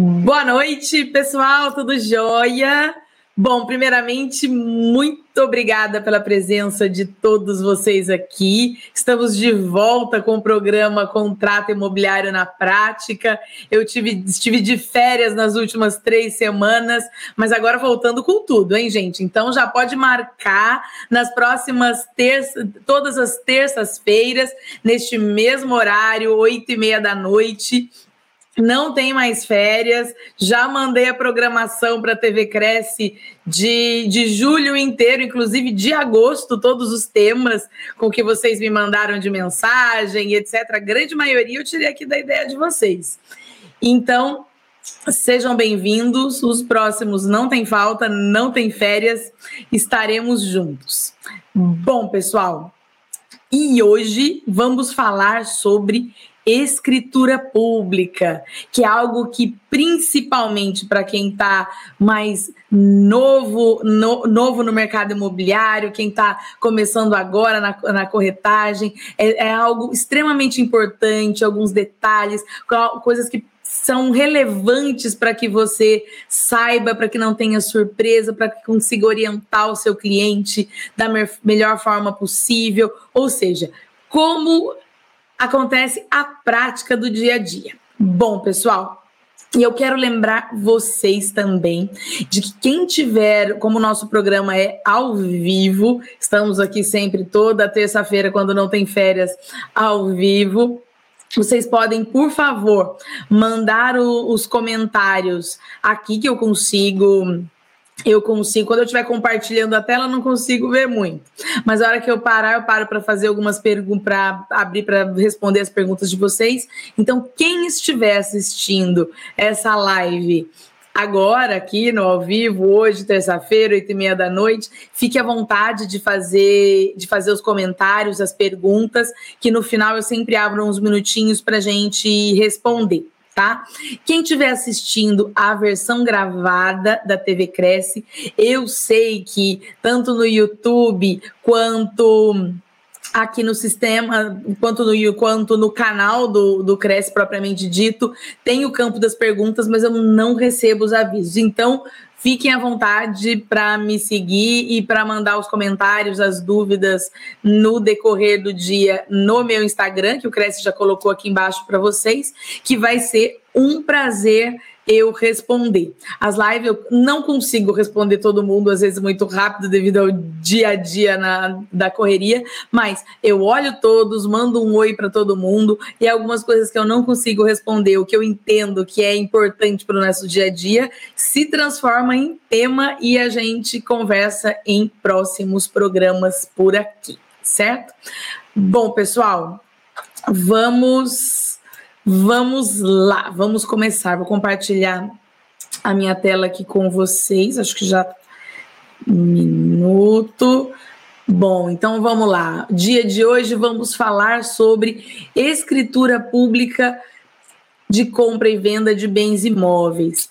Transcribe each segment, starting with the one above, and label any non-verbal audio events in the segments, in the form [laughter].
Boa noite, pessoal, tudo jóia? Bom, primeiramente, muito obrigada pela presença de todos vocês aqui. Estamos de volta com o programa Contrato Imobiliário na Prática. Eu tive, estive de férias nas últimas três semanas, mas agora voltando com tudo, hein, gente? Então já pode marcar nas próximas terças, todas as terças-feiras, neste mesmo horário, oito e meia da noite não tem mais férias. Já mandei a programação para a TV Cresce de, de julho inteiro, inclusive de agosto, todos os temas com que vocês me mandaram de mensagem, etc. A grande maioria eu tirei aqui da ideia de vocês. Então, sejam bem-vindos. Os próximos não tem falta, não tem férias, estaremos juntos. Bom, pessoal, e hoje vamos falar sobre escritura pública, que é algo que principalmente para quem está mais novo, no, novo no mercado imobiliário, quem está começando agora na, na corretagem, é, é algo extremamente importante, alguns detalhes, coisas que são relevantes para que você saiba, para que não tenha surpresa, para que consiga orientar o seu cliente da melhor forma possível. Ou seja, como acontece a prática do dia a dia. Bom, pessoal, e eu quero lembrar vocês também de que quem tiver, como o nosso programa é ao vivo, estamos aqui sempre toda terça-feira, quando não tem férias, ao vivo. Vocês podem, por favor, mandar o, os comentários aqui que eu consigo eu consigo, quando eu estiver compartilhando a tela, não consigo ver muito. Mas a hora que eu parar, eu paro para fazer algumas perguntas, para abrir para responder as perguntas de vocês. Então, quem estiver assistindo essa live agora, aqui no ao vivo, hoje, terça-feira, oito e meia da noite, fique à vontade de fazer, de fazer os comentários, as perguntas, que no final eu sempre abro uns minutinhos para a gente responder tá? Quem estiver assistindo a versão gravada da TV Cresce, eu sei que tanto no YouTube quanto aqui no sistema, quanto no, quanto no canal do, do Cresce propriamente dito, tem o campo das perguntas, mas eu não recebo os avisos. Então, Fiquem à vontade para me seguir e para mandar os comentários, as dúvidas no decorrer do dia no meu Instagram, que o Cresce já colocou aqui embaixo para vocês, que vai ser um prazer eu responder. As lives eu não consigo responder todo mundo, às vezes muito rápido, devido ao dia a dia na, da correria, mas eu olho todos, mando um oi para todo mundo e algumas coisas que eu não consigo responder, o que eu entendo que é importante para o nosso dia a dia, se transforma em tema e a gente conversa em próximos programas por aqui, certo? Bom, pessoal, vamos Vamos lá, vamos começar. Vou compartilhar a minha tela aqui com vocês. Acho que já um minuto. Bom, então vamos lá. Dia de hoje vamos falar sobre escritura pública de compra e venda de bens imóveis.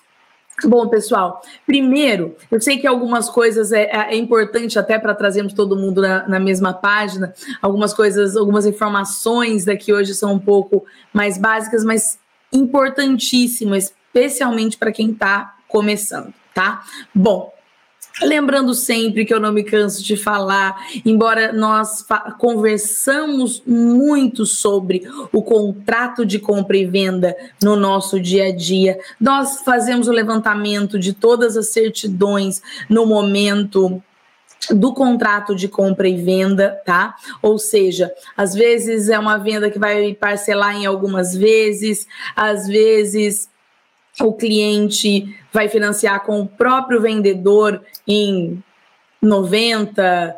Bom, pessoal, primeiro, eu sei que algumas coisas é, é importante até para trazermos todo mundo na, na, mesma página, algumas coisas, algumas informações daqui hoje são um pouco mais básicas, mas importantíssimas, especialmente para quem está começando, tá? Bom, Lembrando sempre que eu não me canso de falar, embora nós conversamos muito sobre o contrato de compra e venda no nosso dia a dia, nós fazemos o levantamento de todas as certidões no momento do contrato de compra e venda, tá? Ou seja, às vezes é uma venda que vai parcelar em algumas vezes, às vezes o cliente vai financiar com o próprio vendedor em 90,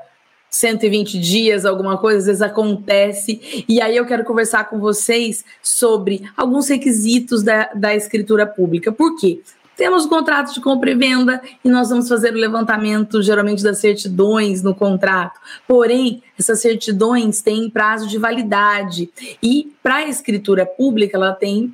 120 dias, alguma coisa, às vezes acontece. E aí eu quero conversar com vocês sobre alguns requisitos da, da escritura pública. Por quê? Temos contratos de compra e venda e nós vamos fazer o levantamento, geralmente, das certidões no contrato. Porém, essas certidões têm prazo de validade. E para a escritura pública, ela tem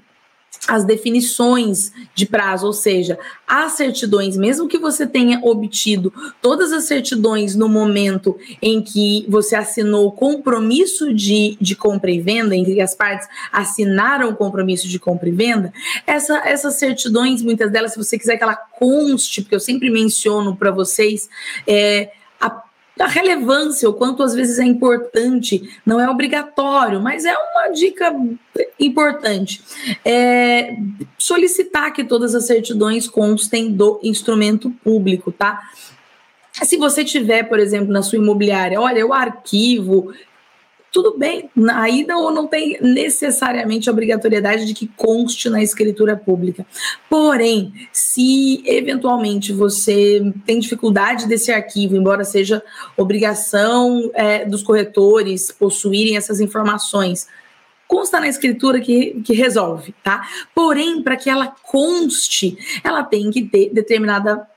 as definições de prazo, ou seja, as certidões, mesmo que você tenha obtido todas as certidões no momento em que você assinou o compromisso de, de compra e venda, em que as partes assinaram o compromisso de compra e venda, essa, essas certidões, muitas delas, se você quiser que ela conste, porque eu sempre menciono para vocês, é, da relevância, o quanto às vezes é importante, não é obrigatório, mas é uma dica importante. É solicitar que todas as certidões constem do instrumento público, tá? Se você tiver, por exemplo, na sua imobiliária, olha, o arquivo tudo bem, aí não, não tem necessariamente obrigatoriedade de que conste na escritura pública. Porém, se eventualmente você tem dificuldade desse arquivo, embora seja obrigação é, dos corretores possuírem essas informações, consta na escritura que, que resolve, tá? Porém, para que ela conste, ela tem que ter determinada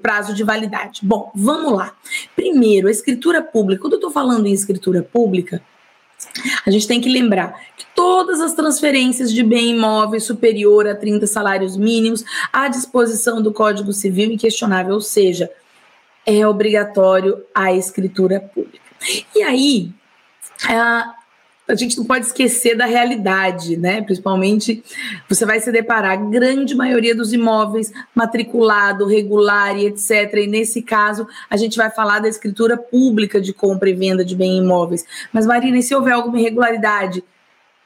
prazo de validade. Bom, vamos lá. Primeiro, a escritura pública. Quando eu estou falando em escritura pública, a gente tem que lembrar que todas as transferências de bem imóvel superior a 30 salários mínimos à disposição do Código Civil inquestionável, ou seja, é obrigatório a escritura pública. E aí, a, gente não pode esquecer da realidade, né? Principalmente, você vai se deparar, a grande maioria dos imóveis matriculado, regular e etc. E nesse caso, a gente vai falar da escritura pública de compra e venda de bens imóveis. Mas, Marina, e se houver alguma irregularidade?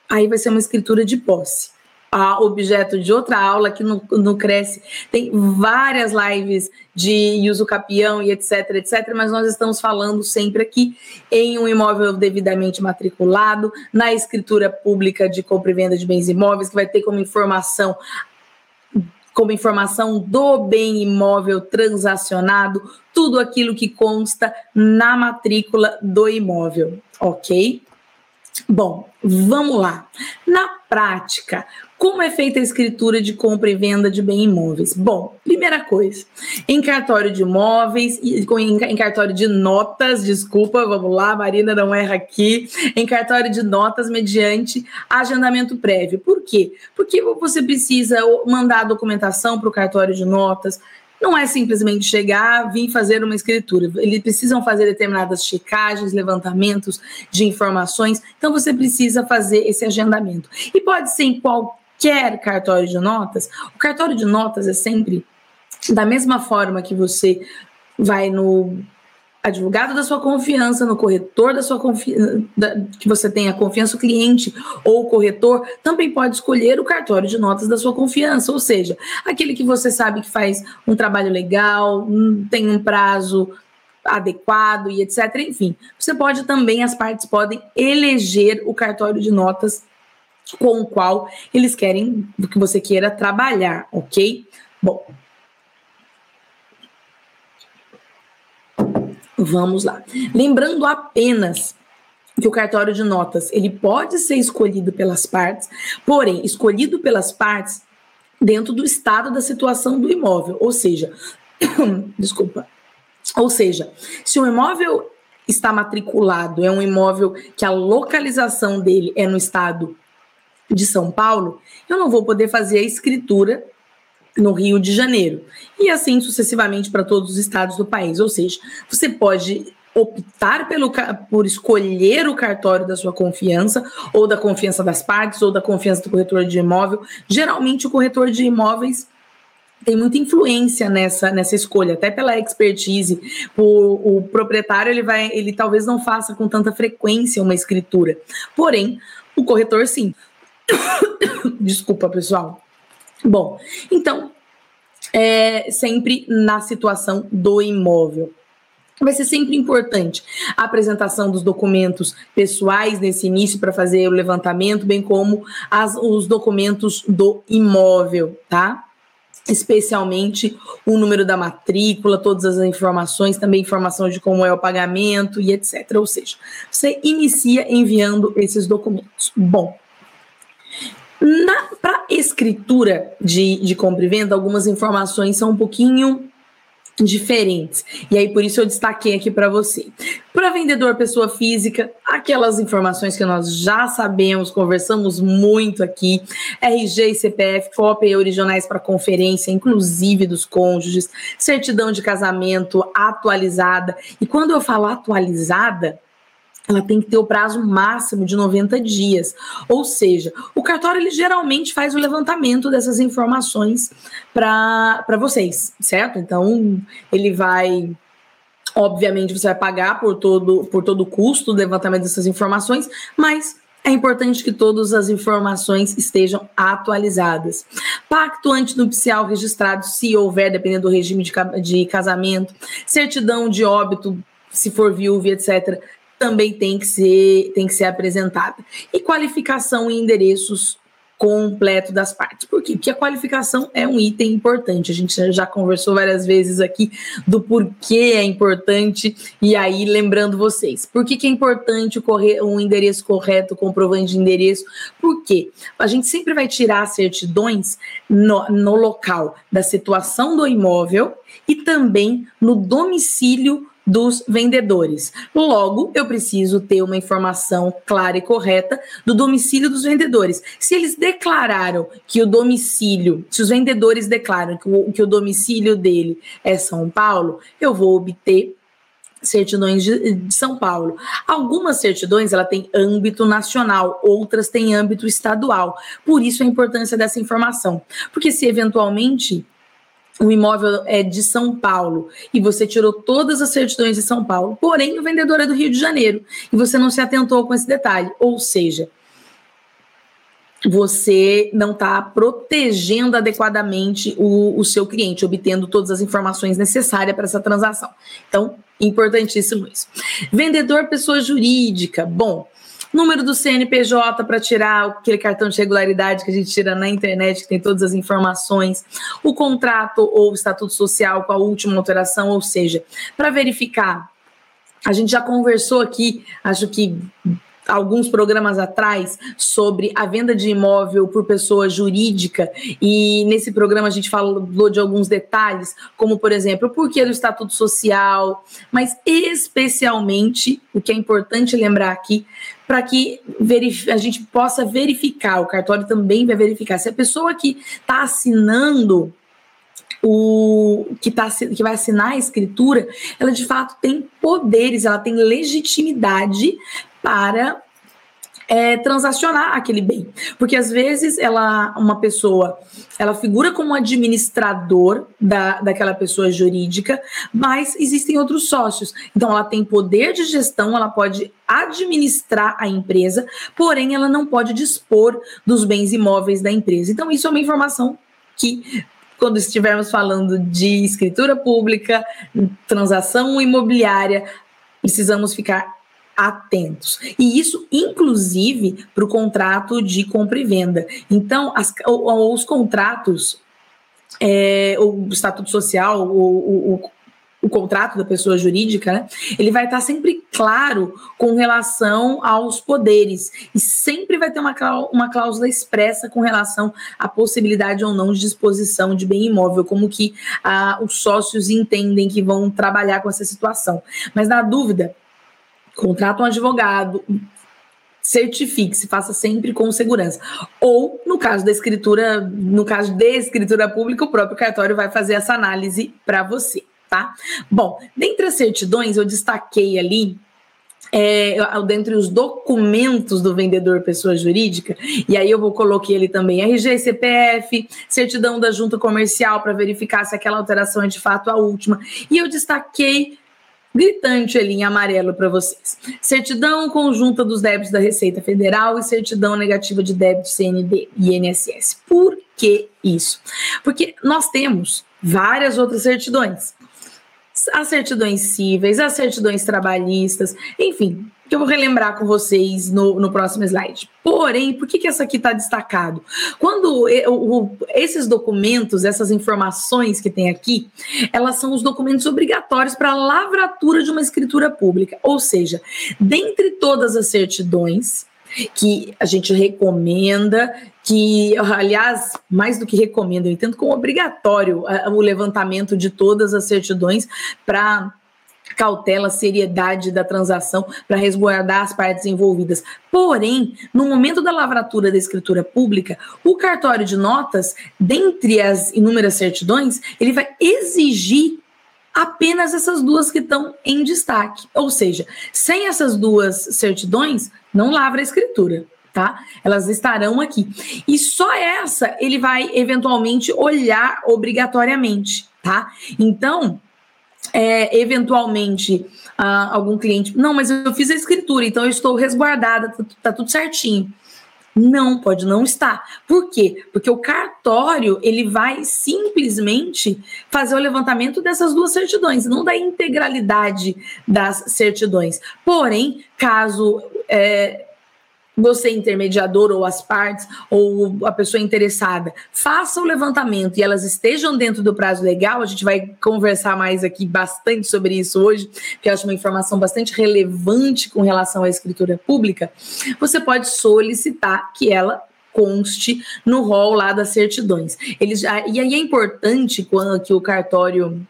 Aí vai ser uma escritura de posse a objeto de outra aula que no, no Cresce. Tem várias lives de uso capião e etc, etc, mas nós estamos falando sempre aqui em um imóvel devidamente matriculado, na escritura pública de compra e venda de bens imóveis, que vai ter como informação como informação do bem imóvel transacionado, tudo aquilo que consta na matrícula do imóvel, ok? Bom, vamos lá. Na prática, como é feita a escritura de compra e venda de bem imóveis? Bom, primeira coisa, em cartório de imóveis, em cartório de notas, desculpa, vamos lá, Marina não erra aqui, em cartório de notas mediante agendamento prévio. Por quê? Porque você precisa mandar a documentação para o cartório de notas, não é simplesmente chegar, vir fazer uma escritura. Eles precisam fazer determinadas checagens, levantamentos de informações. Então você precisa fazer esse agendamento. E pode ser em qualquer cartório de notas. O cartório de notas é sempre da mesma forma que você vai no advogado da sua confiança, no corretor da sua confiança, que você tenha confiança, o cliente ou o corretor também pode escolher o cartório de notas da sua confiança, ou seja, aquele que você sabe que faz um trabalho legal, tem um prazo adequado e etc. Enfim, você pode também, as partes podem eleger o cartório de notas com o qual eles querem que você queira trabalhar, ok? Bom, Vamos lá. Lembrando apenas que o cartório de notas ele pode ser escolhido pelas partes, porém escolhido pelas partes dentro do estado da situação do imóvel, ou seja, [coughs] desculpa, ou seja, se o imóvel está matriculado, é um imóvel que a localização dele é no estado de São Paulo, eu não vou poder fazer a escritura no Rio de Janeiro. E assim sucessivamente para todos os estados do país. Ou seja, você pode optar pelo, por escolher o cartório da sua confiança, ou da confiança das partes, ou da confiança do corretor de imóvel. Geralmente, o corretor de imóveis tem muita influência nessa, nessa escolha, até pela expertise. O, o proprietário ele vai, ele talvez não faça com tanta frequência uma escritura, porém o corretor sim. [coughs] Desculpa, pessoal. Bom, então, é sempre na situação do imóvel. Vai ser sempre importante a apresentação dos documentos pessoais nesse início para fazer o levantamento, bem como as, os documentos do imóvel, tá? Especialmente o número da matrícula, todas as informações, também informação de como é o pagamento e etc. Ou seja, você inicia enviando esses documentos. Bom, para escritura de, de compra e venda, algumas informações são um pouquinho diferentes. E aí por isso eu destaquei aqui para você. Para vendedor pessoa física, aquelas informações que nós já sabemos, conversamos muito aqui, RG e CPF, cópia e originais para conferência, inclusive dos cônjuges, certidão de casamento atualizada. E quando eu falo atualizada, ela tem que ter o prazo máximo de 90 dias. Ou seja, o cartório ele geralmente faz o levantamento dessas informações para vocês, certo? Então, ele vai obviamente você vai pagar por todo por todo o custo do levantamento dessas informações, mas é importante que todas as informações estejam atualizadas. Pacto antinupcial registrado, se houver, dependendo do regime de, de casamento, certidão de óbito, se for viúva, etc também tem que ser, tem que ser apresentada. E qualificação e endereços completo das partes. Por quê? Porque a qualificação é um item importante. A gente já conversou várias vezes aqui do porquê é importante. E aí, lembrando vocês, por que, que é importante o um endereço correto, comprovante de endereço? Porque a gente sempre vai tirar certidões no, no local da situação do imóvel e também no domicílio dos vendedores. Logo, eu preciso ter uma informação clara e correta do domicílio dos vendedores. Se eles declararam que o domicílio, se os vendedores declaram que o, que o domicílio dele é São Paulo, eu vou obter certidões de, de, São Paulo. Algumas certidões ela tem âmbito nacional, outras têm âmbito estadual. Por isso a importância dessa informação, porque se eventualmente o imóvel é de São Paulo e você tirou todas as certidões de São Paulo, porém o vendedor é do Rio de Janeiro e você não se atentou com esse detalhe. Ou seja, você não está protegendo adequadamente o, o seu cliente, obtendo todas as informações necessárias para essa transação. Então, importantíssimo isso. Vendedor pessoa jurídica. Bom, número do CNPJ para tirar aquele cartão de regularidade que a gente tira na internet, que tem todas as informações, o contrato ou o estatuto social com a última alteração, ou seja, para verificar. A gente já conversou aqui, acho que alguns programas atrás sobre a venda de imóvel por pessoa jurídica e nesse programa a gente falou de alguns detalhes, como por exemplo, o porquê do estatuto social, mas especialmente o que é importante lembrar aqui para que a gente possa verificar, o cartório também vai verificar. Se a pessoa que está assinando o que, tá, que vai assinar a escritura, ela de fato tem poderes, ela tem legitimidade para é, transacionar aquele bem. Porque às vezes ela, uma pessoa, ela figura como administrador da, daquela pessoa jurídica, mas existem outros sócios. Então ela tem poder de gestão, ela pode administrar a empresa, porém ela não pode dispor dos bens imóveis da empresa. Então isso é uma informação que quando estivermos falando de escritura pública, transação imobiliária, precisamos ficar atentos. E isso, inclusive, para o contrato de compra e venda. Então, as, os contratos, é, o estatuto social, o, o, o contrato da pessoa jurídica, né, ele vai estar sempre claro com relação aos poderes e sempre vai ter uma, uma cláusula expressa com relação à possibilidade ou não de disposição de bem imóvel, como que ah, os sócios entendem que vão trabalhar com essa situação. Mas na dúvida, contrata um advogado, certifique-se, faça sempre com segurança. Ou, no caso da escritura, no caso de escritura pública, o próprio cartório vai fazer essa análise para você, tá? Bom, dentre as certidões, eu destaquei ali é, dentre os documentos do vendedor pessoa jurídica, e aí eu vou coloquei ele também RG, CPF, certidão da junta comercial para verificar se aquela alteração é de fato a última, e eu destaquei gritante ali em amarelo para vocês. Certidão conjunta dos débitos da Receita Federal e certidão negativa de débito CND e INSS. Por que isso? Porque nós temos várias outras certidões. As certidões cíveis, as certidões trabalhistas, enfim, que eu vou relembrar com vocês no, no próximo slide. Porém, por que, que essa aqui está destacado? Quando o, esses documentos, essas informações que tem aqui, elas são os documentos obrigatórios para a lavratura de uma escritura pública. Ou seja, dentre todas as certidões, que a gente recomenda, que, aliás, mais do que recomenda, eu entendo como obrigatório o levantamento de todas as certidões para cautela, seriedade da transação para resguardar as partes envolvidas. Porém, no momento da lavratura da escritura pública, o cartório de notas, dentre as inúmeras certidões, ele vai exigir apenas essas duas que estão em destaque. Ou seja, sem essas duas certidões, não lavra a escritura. Tá? Elas estarão aqui. E só essa ele vai eventualmente olhar obrigatoriamente, tá? Então, é, eventualmente uh, algum cliente, não, mas eu fiz a escritura, então eu estou resguardada, tá, tá, tudo certinho. Não, pode não estar. Por quê? Porque o cartório ele vai simplesmente fazer o levantamento dessas duas certidões, não da integralidade das certidões. Porém, caso é, você intermediador ou as partes ou a pessoa interessada faça o levantamento e elas estejam dentro do prazo legal, a gente vai conversar mais aqui bastante sobre isso hoje, porque eu acho uma informação bastante relevante com relação à escritura pública, você pode solicitar que ela conste no rol lá das certidões. Eles e aí é importante quando que o cartório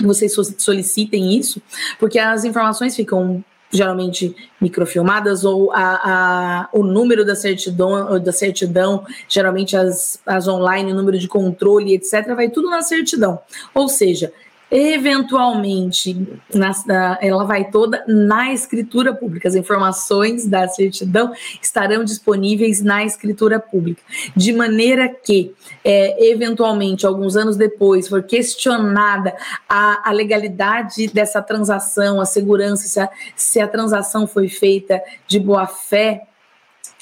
vocês solicitem isso, porque as informações ficam geralmente microfilmadas, ou a, a, o número da certidão, da certidão, geralmente as, as online, o número de controle, etc., vai tudo na certidão. Ou seja, eventualmente na, ela vai toda na escritura pública. As informações da certidão estarão disponíveis na escritura pública, de maneira que, é, eventualmente, alguns anos depois, for questionada a, a legalidade dessa transação, a segurança, se a, se a transação foi feita de boa fé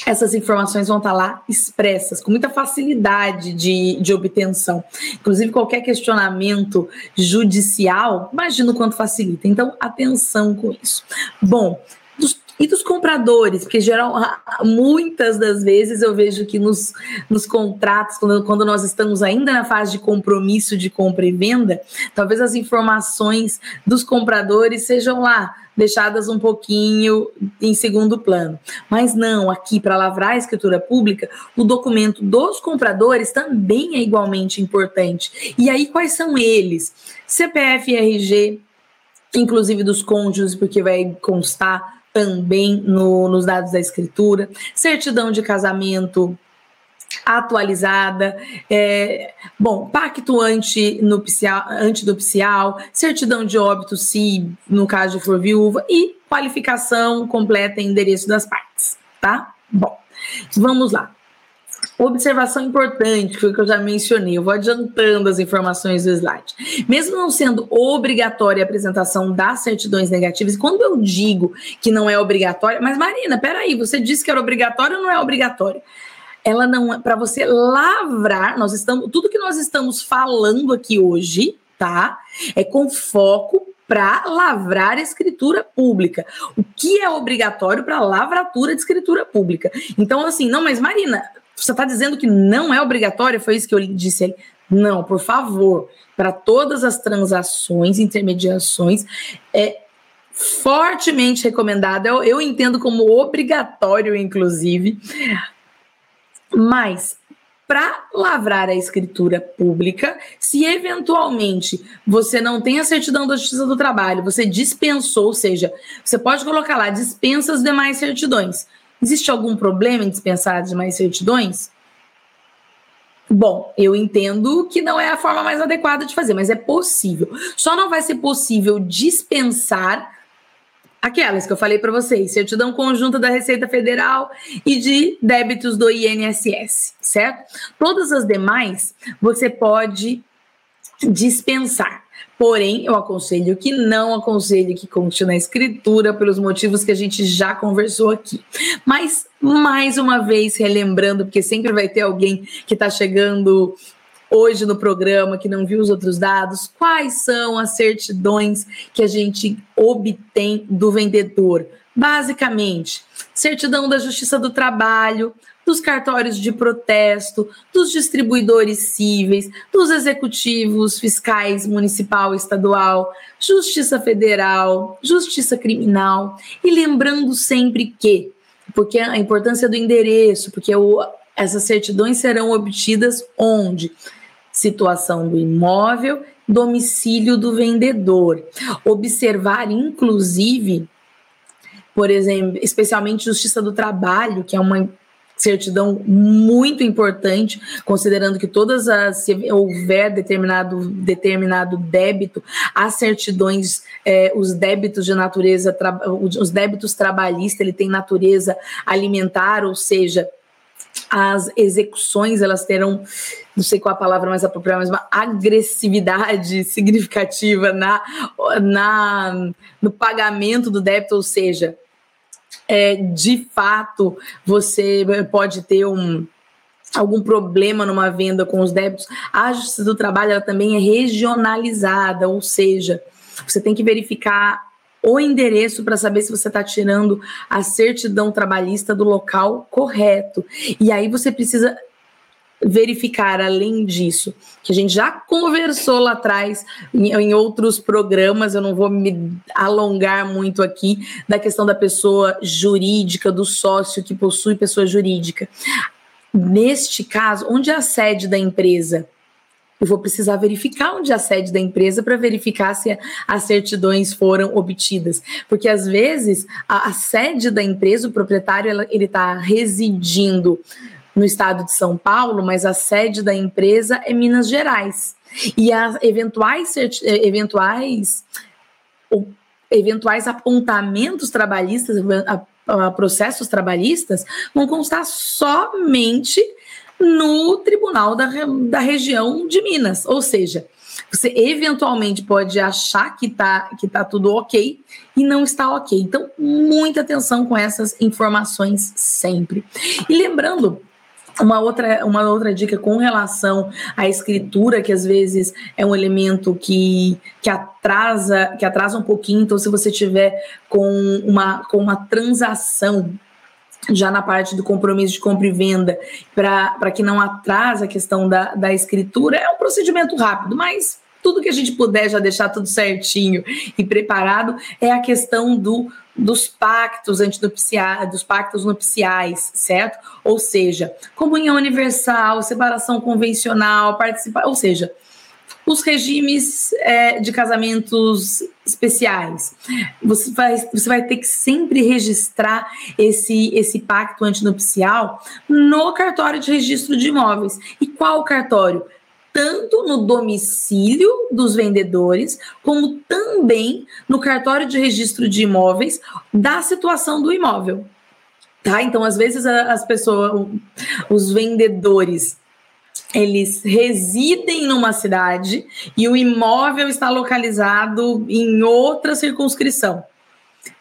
essas informações vão estar lá expressas, com muita facilidade de, de obtenção. Inclusive, qualquer questionamento judicial, imagino quanto facilita. Então, atenção com isso. Bom, dos, e dos compradores, porque geral, muitas das vezes eu vejo que nos, nos contratos, quando, quando nós estamos ainda na fase de compromisso de compra e venda, talvez as informações dos compradores sejam lá deixadas um pouquinho em segundo plano. Mas não, aqui para lavrar a escritura pública, o documento dos compradores também é igualmente importante. E aí quais são eles? CPF e RG, inclusive dos cônjuges, porque vai constar também no, nos dados da escritura, certidão de casamento atualizada, é, bom, pacto antinupcial, antidupcial, certidão de óbito, se no caso de for viúva, e qualificação completa em endereço das partes, tá? Bom, vamos lá. Observação importante, foi o que eu já mencionei, eu vou adiantando as informações do slide. Mesmo não sendo obrigatória a apresentação das certidões negativas, quando eu digo que não é obrigatória, mas Marina, peraí, você disse que era obrigatório ou não é obrigatório? Ela não é, para você lavrar, nós estamos, tudo que nós estamos falando aqui hoje, tá? É com foco para lavrar escritura pública. O que é obrigatório para lavratura de escritura pública? Então, assim, não, mas Marina, você está dizendo que não é obrigatório? Foi isso que eu disse ali. Não, por favor, para todas as transações, intermediações, é fortemente recomendado. Eu, eu entendo como obrigatório, inclusive. Mas para lavrar a escritura pública, se eventualmente você não tem a certidão da Justiça do Trabalho, você dispensou, ou seja, você pode colocar lá dispensa as demais certidões. Existe algum problema em dispensar as demais certidões? Bom, eu entendo que não é a forma mais adequada de fazer, mas é possível. Só não vai ser possível dispensar aquelas que eu falei para vocês, certidão conjunta da Receita Federal e de débitos do INSS, certo? Todas as demais você pode dispensar. Porém, eu aconselho que não aconselho que continue na escritura pelos motivos que a gente já conversou aqui. Mas, mais uma vez, relembrando, porque sempre vai ter alguém que está chegando hoje no programa que não viu os outros dados, quais são as certidões que a gente obtém do vendedor? Basicamente, certidão da Justiça do Trabalho, dos cartórios de protesto, dos distribuidores cíveis, dos executivos fiscais municipal e estadual, Justiça Federal, Justiça Criminal. E lembrando sempre que porque a importância do endereço, porque o, essas certidões serão obtidas onde? Situação do imóvel, domicílio do vendedor. Observar, inclusive, por exemplo, especialmente Justiça do Trabalho, que é uma certidão muito importante, considerando que todas as se houver determinado determinado débito, as certidões, é, os débitos de natureza, os débitos trabalhistas, ele tem natureza alimentar, ou seja, as execuções elas terão, não sei qual a palavra mais apropriada, mas uma agressividade [laughs] significativa na, na no pagamento do débito, ou seja, é, de fato você pode ter um algum problema numa venda com os débitos, a Justiça do Trabalho ela também é regionalizada, ou seja, você tem que verificar o endereço para saber se você está tirando a certidão trabalhista do local correto. E aí você precisa verificar, além disso, que a gente já conversou lá atrás em, em, outros programas, eu não vou me alongar muito aqui, da questão da pessoa jurídica, do sócio que possui pessoa jurídica. Neste caso, onde é a sede da empresa? Eu vou precisar verificar onde é a sede da empresa para verificar se as certidões foram obtidas. Porque às vezes a, a sede da empresa, o proprietário, ela, ele está residindo no estado de São Paulo, mas a sede da empresa é Minas Gerais. E as eventuais, eh, eventuais, eventuais apontamentos trabalhistas, processos trabalhistas, vão constar somente no tribunal da, da região de Minas. Ou seja, você eventualmente pode achar que está que tá tudo ok e não está ok. Então, muita atenção com essas informações sempre. E lembrando uma outra, uma outra dica com relação à escritura, que às vezes é um elemento que, que atrasa, que atrasa um pouquinho. Então, se você tiver com uma, com uma transação já na parte do compromisso de compra e venda, para que não atrase a questão da, da escritura, é um procedimento rápido, mas tudo que a gente puder já deixar tudo certinho e preparado é a questão do dos pactos antinupciais, dos pactos nupciais, certo? Ou seja, comunhão universal, separação convencional, participar, ou seja, os regimes é, de casamentos especiais. Você vai, você vai ter que sempre registrar esse, esse pacto antinupcial no cartório de registro de imóveis. E qual cartório? tanto no domicílio dos vendedores, como também no cartório de registro de imóveis da situação do imóvel. Tá? Então, às vezes, as pessoas, os vendedores, eles residem numa cidade e o imóvel está localizado em outra circunscrição.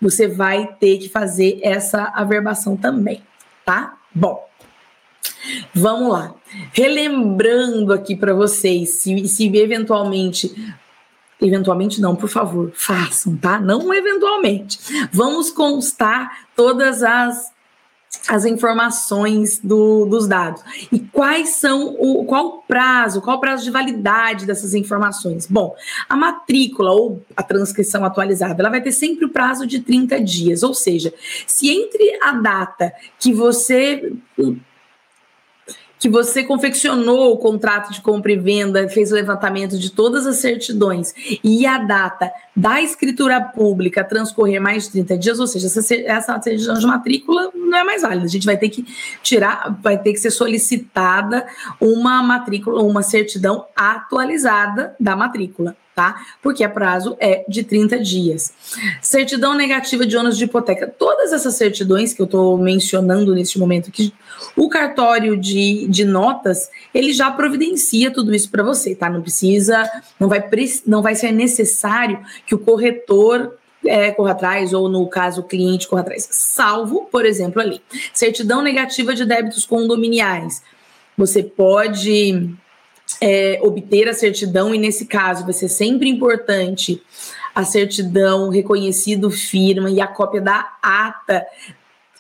Você vai ter que fazer essa averbação também, tá? Bom, Vamos lá. Relembrando aqui para vocês, se, se eventualmente Eventualmente não, por favor, façam, tá? Não eventualmente. Vamos constar todas as as informações do, dos dados. E quais são o qual o prazo, qual o prazo de validade dessas informações? Bom, a matrícula ou a transcrição atualizada, ela vai ter sempre o prazo de 30 dias, ou seja, se entre a data que você que você confeccionou o contrato de compra e venda, fez o levantamento de todas as certidões e a data da escritura pública transcorrer mais de 30 dias, ou seja, essa, certidão de matrícula não é mais válida. A gente vai ter que tirar, vai ter que ser solicitada uma matrícula, uma certidão atualizada da matrícula tá? Porque a prazo é de 30 dias. Certidão negativa de ônus de hipoteca. Todas essas certidões que eu estou mencionando neste momento, que o cartório de, de notas, ele já providencia tudo isso para você, tá? Não precisa, não vai, não vai ser necessário que o corretor é, corra atrás, ou no caso, o cliente corra atrás. Salvo, por exemplo, ali, certidão negativa de débitos condominiais. Você pode é, obter a certidão, e nesse caso vai ser sempre importante a certidão, reconhecido firma e a cópia da ata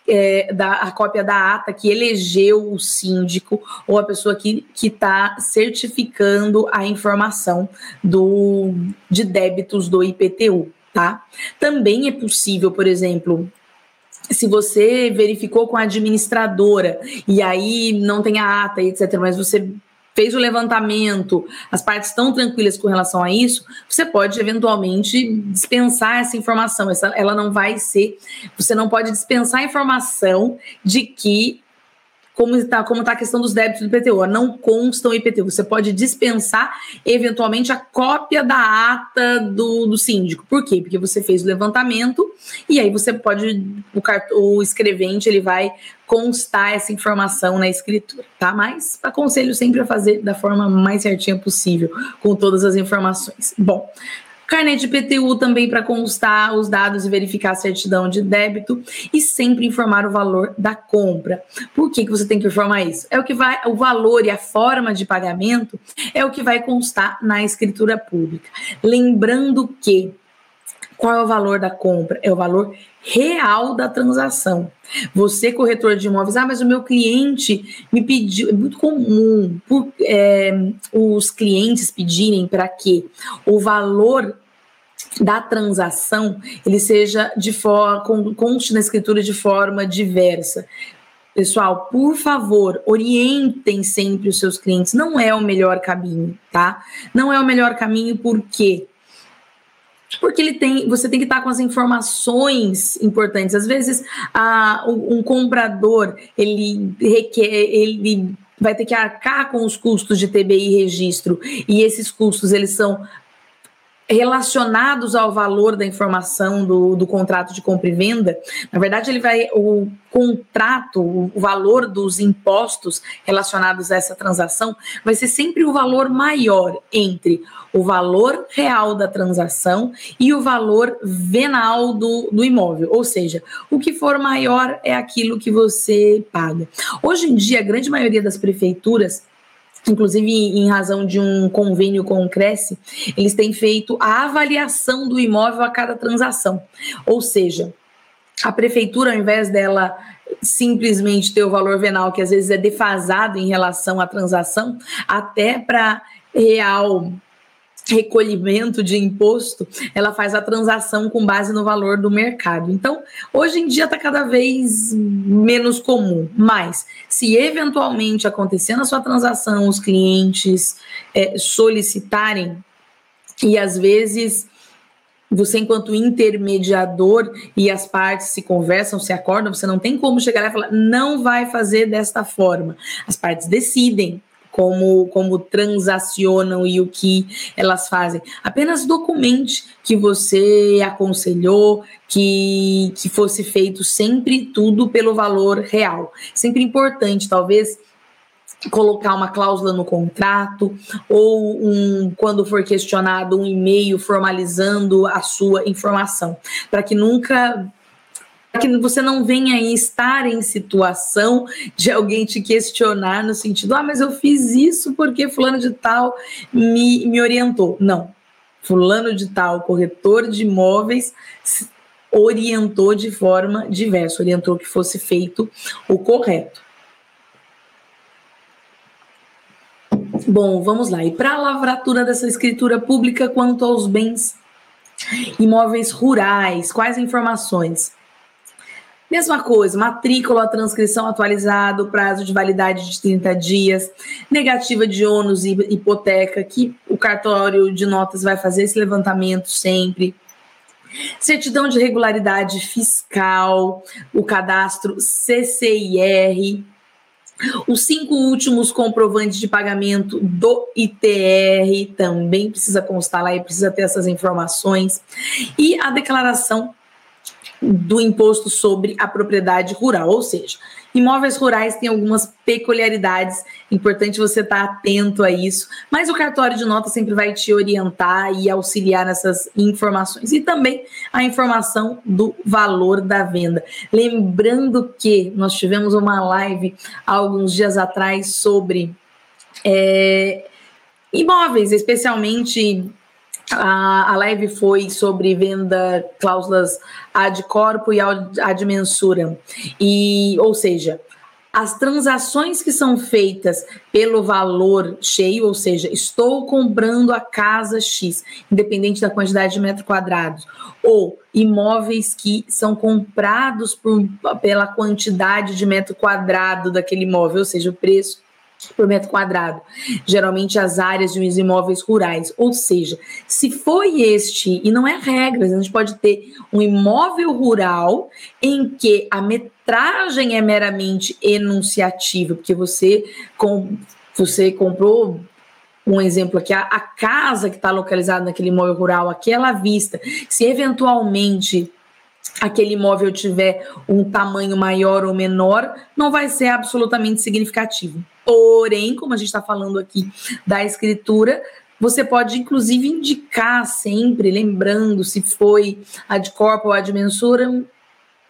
é, da, a cópia da ata que elegeu o síndico ou a pessoa que está certificando a informação do, de débitos do IPTU, tá? Também é possível, por exemplo, se você verificou com a administradora e aí não tem a ata, etc., mas você fez o levantamento, as partes estão tranquilas com relação a isso, você pode eventualmente dispensar essa informação. Essa, ela não vai ser. Você não pode dispensar a informação de que como está como tá a questão dos débitos do IPTU. Não constam IPTU. Você pode dispensar, eventualmente, a cópia da ata do, do síndico. Por quê? Porque você fez o levantamento e aí você pode, o, cart, o escrevente, ele vai constar essa informação na escritura, tá? Mas aconselho sempre a fazer da forma mais certinha possível, com todas as informações. Bom, Carnet de PTU também para constar os dados e verificar a certidão de débito e sempre informar o valor da compra. Por que, que você tem que informar isso? É o que vai, o valor e a forma de pagamento é o que vai constar na escritura pública. Lembrando que qual é o valor da compra? É o valor real da transação. Você, corretor de imóveis, ah, mas o meu cliente me pediu. É muito comum por, é, os clientes pedirem para que o valor da transação ele seja de forma conste na escritura de forma diversa. Pessoal, por favor, orientem sempre os seus clientes. Não é o melhor caminho, tá? Não é o melhor caminho porque porque ele tem, você tem que estar com as informações importantes. Às vezes, a, um, comprador ele requer, ele vai ter que arcar com os custos de TBI e registro, e esses custos eles são relacionados ao valor da informação do, do contrato de compra e venda, na verdade ele vai o contrato, o valor dos impostos relacionados a essa transação vai ser sempre o valor maior entre o valor real da transação e o valor venal do, do imóvel, ou seja, o que for maior é aquilo que você paga. Hoje em dia, a grande maioria das prefeituras inclusive em razão de um convênio com o Cresce, eles têm feito a avaliação do imóvel a cada transação. Ou seja, a prefeitura, ao invés dela simplesmente ter o valor venal, que às vezes é defasado em relação à transação, até para real recolhimento de imposto, ela faz a transação com base no valor do mercado. Então, hoje em dia está cada vez menos comum, mas se eventualmente acontecer na sua transação, os clientes é, solicitarem, e às vezes você, enquanto intermediador, e as partes se conversam, se acordam, você não tem como chegar lá e falar, não vai fazer desta forma. As partes decidem como, como transacionam e o que elas fazem. Apenas documente que você aconselhou que, que fosse feito sempre tudo pelo valor real. Sempre importante, talvez colocar uma cláusula no contrato ou um quando for questionado um e-mail formalizando a sua informação para que nunca que você não venha aí estar em situação de alguém te questionar no sentido, ah, mas eu fiz isso porque fulano de tal me, me orientou. Não. Fulano de tal, corretor de imóveis, orientou de forma diversa, orientou que fosse feito o correto. Bom, vamos lá. E para a lavratura dessa escritura pública quanto aos bens imóveis rurais, quais informações? Mesma coisa, matrícula, transcrição atualizado, prazo de validade de 30 dias, negativa de ônus e hipoteca, que o cartório de notas vai fazer esse levantamento sempre. Certidão de regularidade fiscal, o cadastro CCIR, os cinco últimos comprovantes de pagamento do ITR também precisa constar lá e precisa ter essas informações. E a declaração do imposto sobre a propriedade rural, ou seja, imóveis rurais têm algumas peculiaridades, importante você estar atento a isso, mas o cartório de nota sempre vai te orientar e auxiliar nessas informações e também a informação do valor da venda. Lembrando que nós tivemos uma live alguns dias atrás sobre é, imóveis, especialmente a, live foi sobre venda cláusulas ad corpo e ad mensura. E, ou seja, as transações que são feitas pelo valor cheio, ou seja, estou comprando a casa X, independente da quantidade de metros quadrados, ou imóveis que são comprados por, pela quantidade de metro quadrado daquele imóvel, ou seja, o preço por metro quadrado, geralmente as áreas de imóveis rurais. Ou seja, se foi este, e não é regra, a gente pode ter um imóvel rural em que a metragem é meramente enunciativa, porque você, com, você comprou um exemplo aqui, a, a casa que está localizada naquele imóvel rural, aquela vista, se eventualmente aquele imóvel tiver um tamanho maior ou menor, não vai ser absolutamente significativo. Porém, como a gente está falando aqui da escritura, você pode, inclusive, indicar sempre, lembrando se foi ad corpo ou ad mensuram,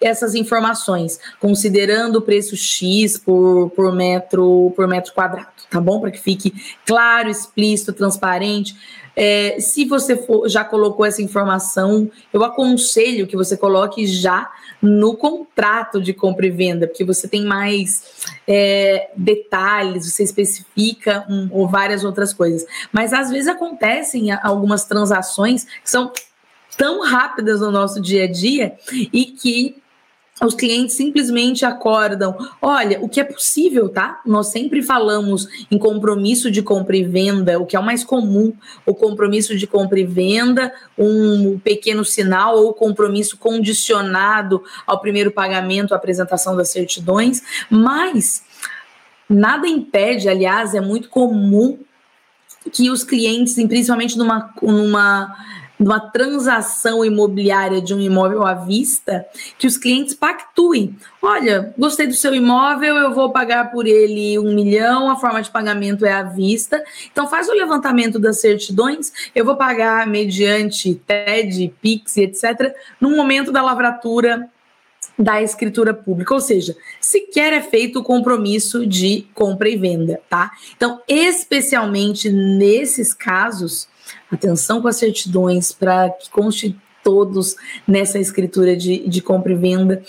essas informações, considerando o preço X por, por, metro, por metro quadrado, tá bom? Para que fique claro, explícito, transparente. É, se você for, já colocou essa informação, eu aconselho que você coloque já no contrato de compra e venda, porque você tem mais é, detalhes, você especifica um, ou várias outras coisas. Mas às vezes acontecem algumas transações que são tão rápidas no nosso dia a dia e que os clientes simplesmente acordam. Olha, o que é possível, tá? Nós sempre falamos em compromisso de compra e venda, o que é o mais comum, o compromisso de compra e venda, um pequeno sinal ou compromisso condicionado ao primeiro pagamento, à apresentação das certidões, mas nada impede, aliás, é muito comum que os clientes, principalmente numa, numa numa transação imobiliária de um imóvel à vista, que os clientes pactuem. Olha, gostei do seu imóvel, eu vou pagar por ele um milhão, a forma de pagamento é à vista. Então faz o levantamento das certidões, eu vou pagar mediante TED, PIX, etc., no momento da lavratura da escritura pública, ou seja, sequer é feito o compromisso de compra e venda, tá? Então, especialmente nesses casos, atenção com as certidões para que conste todos nessa escritura de, de compra e venda,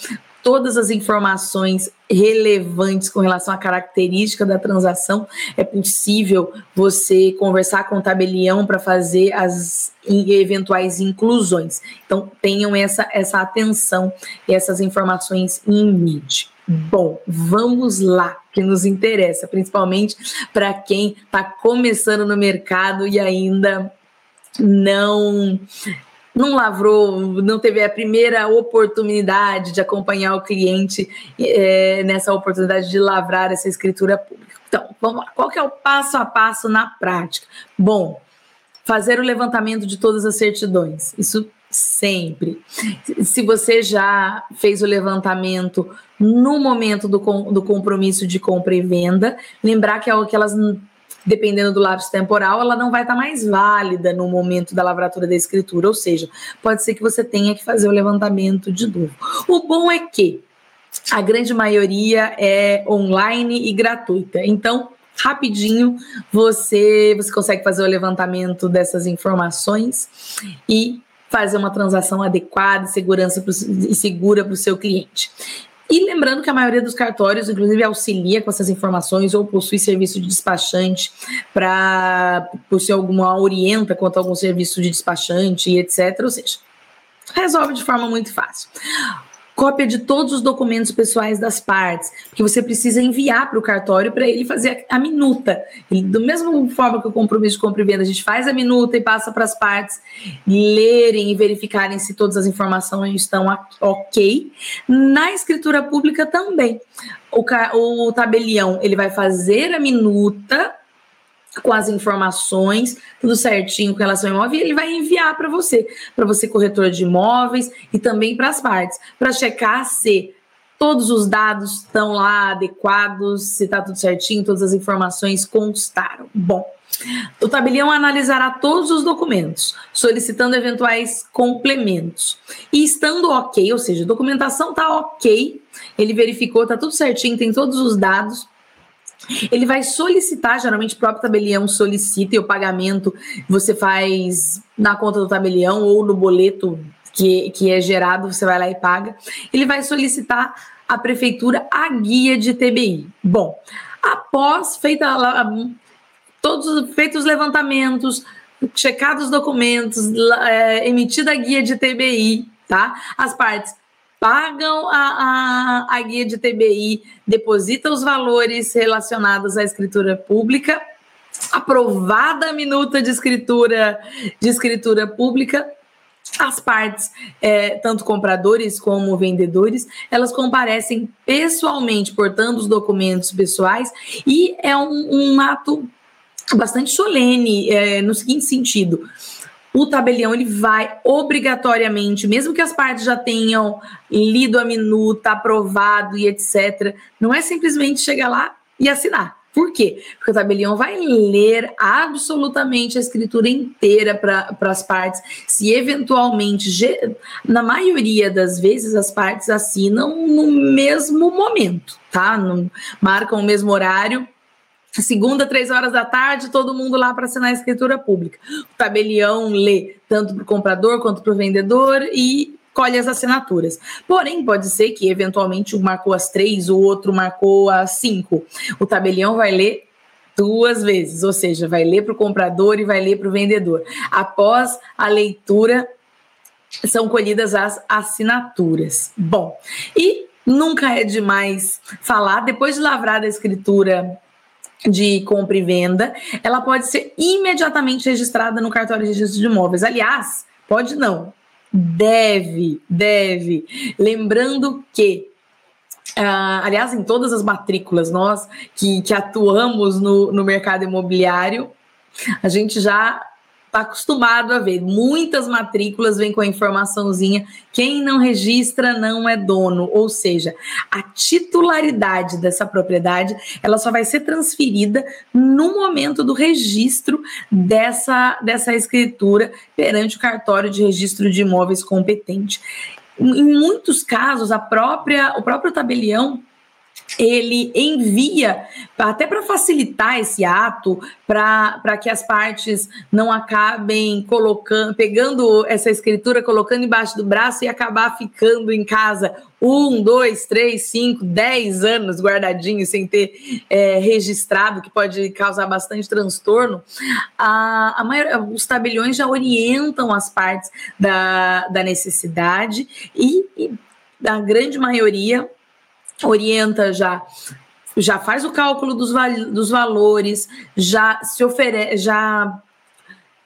todas as informações relevantes com relação à característica da transação. É possível você conversar com o tabelião para fazer as eventuais inclusões. Então, tenham essa, essa atenção e essas informações em mente. Bom, vamos lá, que nos interessa, principalmente para quem está começando no mercado e ainda não não lavrou, não teve a primeira oportunidade de acompanhar o cliente é, nessa oportunidade de lavrar essa escritura pública. Então, vamos lá. Qual que é o passo a passo na prática? Bom, fazer o levantamento de todas as certidões. Isso sempre. Se você já fez o levantamento no momento do, do compromisso de compra e venda, lembrar que aquelas dependendo do lapso temporal, ela não vai estar mais válida no momento da lavratura da escritura, ou seja, pode ser que você tenha que fazer o levantamento de novo. O bom é que a grande maioria é online e gratuita. Então, rapidinho você você consegue fazer o levantamento dessas informações e fazer uma transação adequada, segurança pro, e segura para o seu cliente. E lembrando que a maioria dos cartórios, inclusive, auxilia com essas informações ou possui serviço de despachante para, por se alguma orienta quanto a algum serviço de despachante e etc. Ou seja, resolve de forma muito fácil cópia de todos os documentos pessoais das partes, porque você precisa enviar para o cartório para ele fazer a, a minuta. E, do mesmo forma que o compromisso de compra e venda, a gente faz a minuta e passa para as partes lerem e verificarem se todas as informações estão ok. Na escritura pública também. O, o tabelião ele vai fazer a minuta com as informações, tudo certinho com relação ao imóvel, e ele vai enviar para você, para você corretor de imóveis e também para as partes, para checar se todos os dados estão lá adequados, se está tudo certinho, todas as informações constaram. Bom, o tabelião analisará todos os documentos, solicitando eventuais complementos. E estando ok, ou seja, a documentação está ok, ele verificou, está tudo certinho, tem todos os dados, ele vai solicitar, geralmente o próprio tabelião solicita e o pagamento você faz na conta do tabelião ou no boleto que, que é gerado, você vai lá e paga. Ele vai solicitar a prefeitura a guia de TBI. Bom, após feita todos feitos os levantamentos, checados os documentos, é, emitida a guia de TBI, tá? As partes pagam a, a, a guia de TBI, depositam os valores relacionados à escritura pública, aprovada a minuta de escritura de escritura pública, as partes, é, tanto compradores como vendedores, elas comparecem pessoalmente, portando os documentos pessoais, e é um, um ato bastante solene, é, no seguinte sentido. O tabelião ele vai obrigatoriamente, mesmo que as partes já tenham lido a minuta, aprovado e etc., não é simplesmente chegar lá e assinar. Por quê? Porque o tabelião vai ler absolutamente a escritura inteira para as partes. Se eventualmente, na maioria das vezes, as partes assinam no mesmo momento, tá? No, marcam o mesmo horário Segunda, três horas da tarde, todo mundo lá para assinar a escritura pública. O tabelião lê tanto para o comprador quanto para o vendedor e colhe as assinaturas. Porém, pode ser que eventualmente um marcou as três, o outro marcou as cinco. O tabelião vai ler duas vezes, ou seja, vai ler para o comprador e vai ler para o vendedor. Após a leitura, são colhidas as assinaturas. Bom, e nunca é demais falar, depois de lavrada a escritura de compra e venda, ela pode ser imediatamente registrada no cartório de registro de imóveis. Aliás, pode não, deve, deve. Lembrando que Uh, aliás, em todas as matrículas, nós que, que atuamos no, no mercado imobiliário, a gente já está acostumado a ver. Muitas matrículas vêm com a informaçãozinha: quem não registra não é dono. Ou seja, a titularidade dessa propriedade ela só vai ser transferida no momento do registro dessa, dessa escritura perante o cartório de registro de imóveis competente. Em muitos casos, a própria, o próprio tabelião ele envia, até para facilitar esse ato, para que as partes não acabem colocando, pegando essa escritura, colocando embaixo do braço e acabar ficando em casa um, dois, três, cinco, dez anos guardadinho sem ter é, registrado, que pode causar bastante transtorno, a, a maior, os tabeliões já orientam as partes da, da necessidade e, e da grande maioria orienta já já faz o cálculo dos, dos valores, já se oferece, já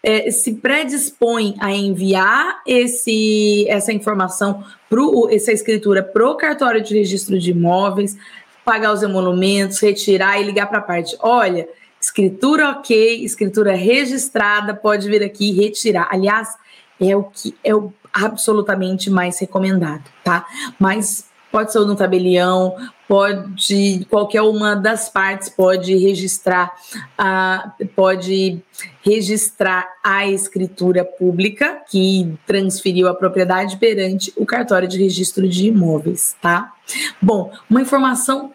é, se predispõe a enviar esse, essa informação, pro, essa escritura para o cartório de registro de imóveis, pagar os emolumentos, retirar e ligar para a parte. Olha, escritura ok, escritura registrada, pode vir aqui retirar. Aliás, é o que é o absolutamente mais recomendado, tá? Mas pode ser no tabelião, pode qualquer uma das partes pode registrar a pode registrar a escritura pública que transferiu a propriedade perante o cartório de registro de imóveis, tá? Bom, uma informação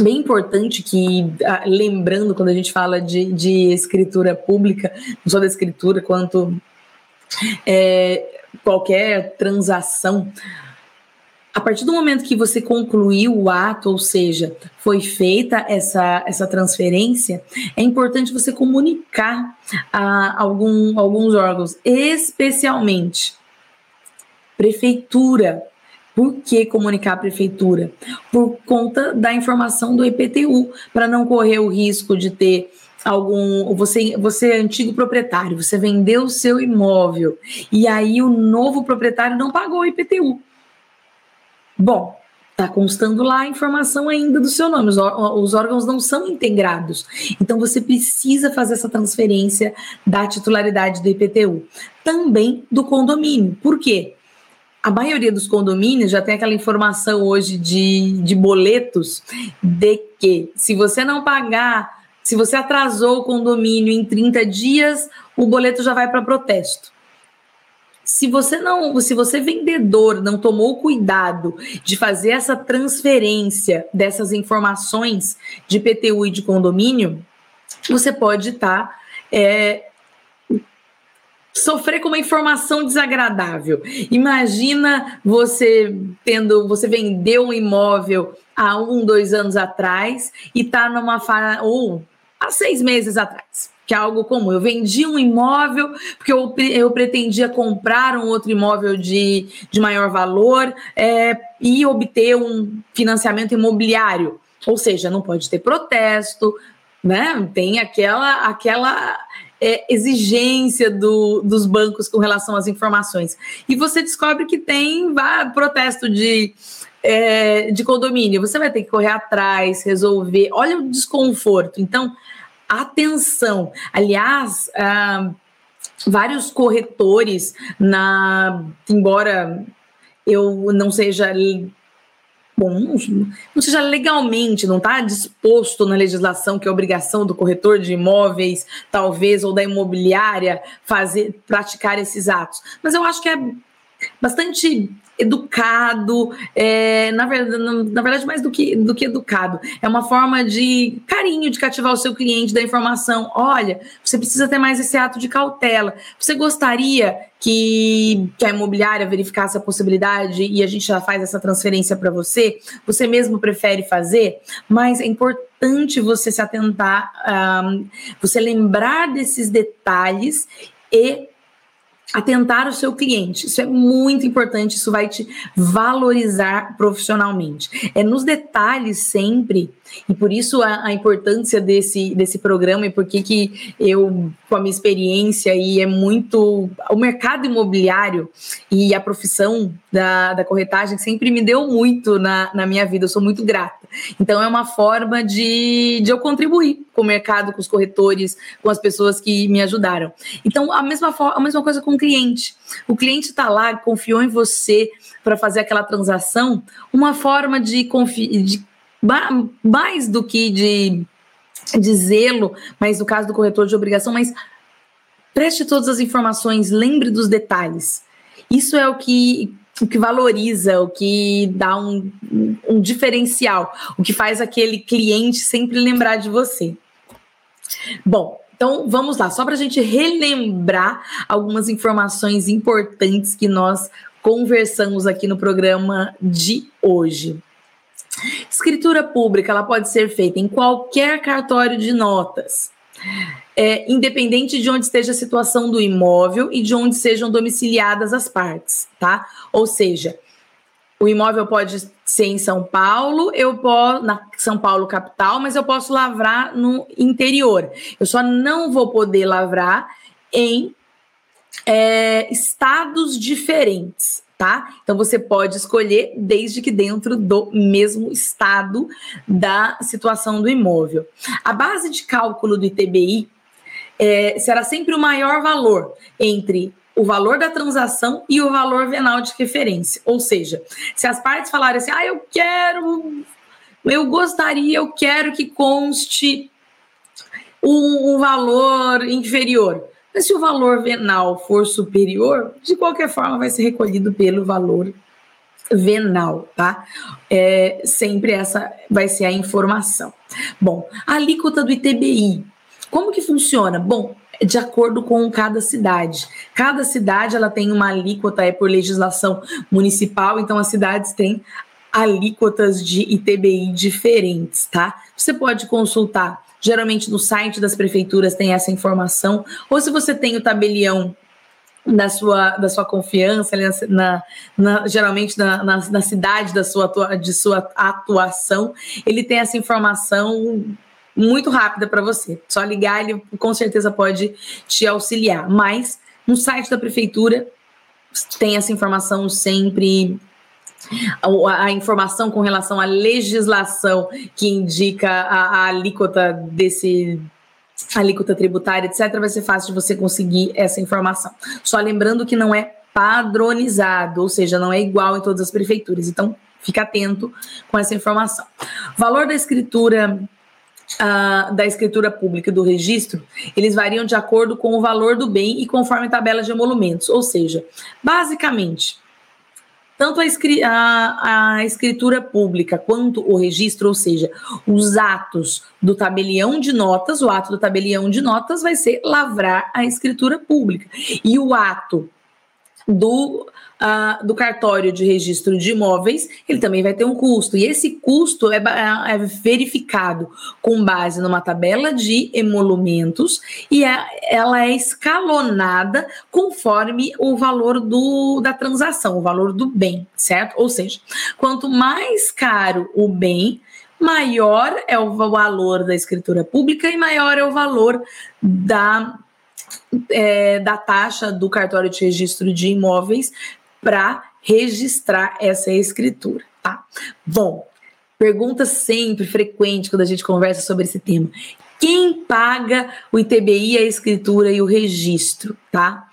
bem importante que, ah, lembrando, quando a gente fala de, de escritura pública, não só da escritura, quanto é, qualquer transação, a partir do momento que você concluiu o ato, ou seja, foi feita essa, essa transferência, é importante você comunicar a algum, alguns órgãos, especialmente prefeitura. Por que comunicar a prefeitura? Por conta da informação do IPTU, para não correr o risco de ter algum você você é antigo proprietário, você vendeu o seu imóvel e aí o novo proprietário não pagou o IPTU. Bom, está constando lá a informação ainda do seu nome, os, os, órgãos não são integrados. Então você precisa fazer essa transferência da titularidade do IPTU. Também do condomínio. Por quê? A maioria dos condomínios já tem aquela informação hoje de, de boletos de que se você não pagar, se você atrasou o condomínio em 30 dias, o boleto já vai para protesto se você não, se você vendedor não tomou cuidado de fazer essa transferência dessas informações de PTU e de condomínio, você pode estar tá, é, sofrer com uma informação desagradável. Imagina você tendo, você vendeu um imóvel há um, dois anos atrás e está numa fase, ou há seis meses atrás, que é algo comum. Eu vendi um imóvel porque eu, eu pretendia comprar um outro imóvel de, de maior valor é, e obter um financiamento imobiliário. Ou seja, não pode ter protesto, né? Tem aquela aquela é, exigência do, dos bancos com relação às informações. E você descobre que tem vá, protesto de, é, de condomínio. Você vai ter que correr atrás, resolver. Olha o desconforto. Então, atenção. Aliás, ah, vários corretores, na embora eu não seja bom, não seja legalmente, não está disposto na legislação que é obrigação do corretor de imóveis, talvez, ou da imobiliária, fazer, praticar esses atos. Mas eu acho que é bastante educado, é, na, verdade, na verdade, mais do que, do que educado, é uma forma de carinho de cativar o seu cliente da informação. Olha, você precisa ter mais esse ato de cautela. Você gostaria que, que a imobiliária verificasse a possibilidade e a gente já faz essa transferência para você? Você mesmo prefere fazer? Mas é importante você se atentar, um, você lembrar desses detalhes e atentar o seu cliente. Isso é muito importante, isso vai te valorizar profissionalmente. É nos detalhes sempre, e por isso a, a importância desse, desse programa e por que eu, com a minha experiência, e é muito. O mercado imobiliário e a profissão da, da corretagem sempre me deu muito na, na minha vida, eu sou muito grata. Então é uma forma de, de eu contribuir com o mercado, com os corretores, com as pessoas que me ajudaram. Então, a mesma, a mesma coisa com o cliente. O cliente está lá, confiou em você para fazer aquela transação, uma forma de, de mais do que de, de zelo, mas no caso do corretor de obrigação, mas preste todas as informações, lembre dos detalhes. Isso é o que o que valoriza, o que dá um, um diferencial, o que faz aquele cliente sempre lembrar de você. Bom, então vamos lá, só para a gente relembrar algumas informações importantes que nós conversamos aqui no programa de hoje. Escritura pública ela pode ser feita em qualquer cartório de notas, é, independente de onde esteja a situação do imóvel e de onde sejam domiciliadas as partes, tá? Ou seja, o imóvel pode ser em São Paulo, eu posso na São Paulo capital, mas eu posso lavrar no interior. Eu só não vou poder lavrar em é, estados diferentes, tá? Então você pode escolher desde que dentro do mesmo estado da situação do imóvel. A base de cálculo do ITBI é, será sempre o maior valor entre o valor da transação e o valor venal de referência. Ou seja, se as partes falarem assim, ah, eu quero, eu gostaria, eu quero que conste um, um valor inferior. Mas se o valor venal for superior, de qualquer forma vai ser recolhido pelo valor venal, tá? É, sempre essa vai ser a informação. Bom, a alíquota do ITBI como que funciona? Bom, de acordo com cada cidade. Cada cidade ela tem uma alíquota, é por legislação municipal, então as cidades têm alíquotas de ITBI diferentes, tá? Você pode consultar, geralmente no site das prefeituras tem essa informação, ou se você tem o tabelião da sua, da sua confiança, na, na, geralmente na, na, na, cidade da sua, de sua atuação, ele tem essa informação muito rápida para você. Só ligar, ele com certeza pode te auxiliar. Mas no site da prefeitura tem essa informação sempre. A, a informação com relação à legislação que indica a, a alíquota desse alíquota tributária, etc., vai ser fácil de você conseguir essa informação. Só lembrando que não é padronizado, ou seja, não é igual em todas as prefeituras. Então, fique atento com essa informação. Valor da escritura uh, da escritura pública do registro, eles variam de acordo com o valor do bem e conforme tabela de emolumentos. Ou seja, basicamente, tanto a, a, a, escritura pública quanto o registro, ou seja, os atos do tabelião de notas, o ato do tabelião de notas vai ser lavrar a escritura pública. E o ato do uh, do cartório de registro de imóveis, ele também vai ter um custo. E esse custo é, é verificado com base numa tabela de emolumentos e é, ela é escalonada conforme o valor do, da transação, o valor do bem, certo? Ou seja, quanto mais caro o bem, maior é o valor da escritura pública e maior é o valor da, é, da taxa do cartório de registro de imóveis para registrar essa escritura, tá? Bom, pergunta sempre frequente quando a gente conversa sobre esse tema. Quem paga o ITBI, a escritura e o registro, tá?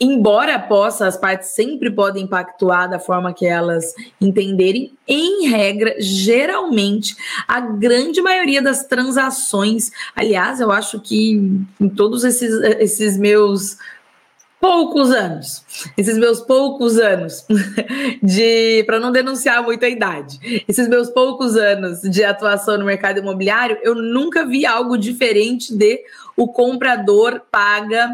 Embora possa, as partes sempre podem pactuar da forma que elas entenderem, em regra, geralmente, a grande maioria das transações, aliás, eu acho que em todos esses, esses meus poucos anos, esses meus poucos anos [laughs] de, para não denunciar muito a idade, esses meus poucos anos de atuação no mercado imobiliário, eu nunca vi algo diferente de o comprador paga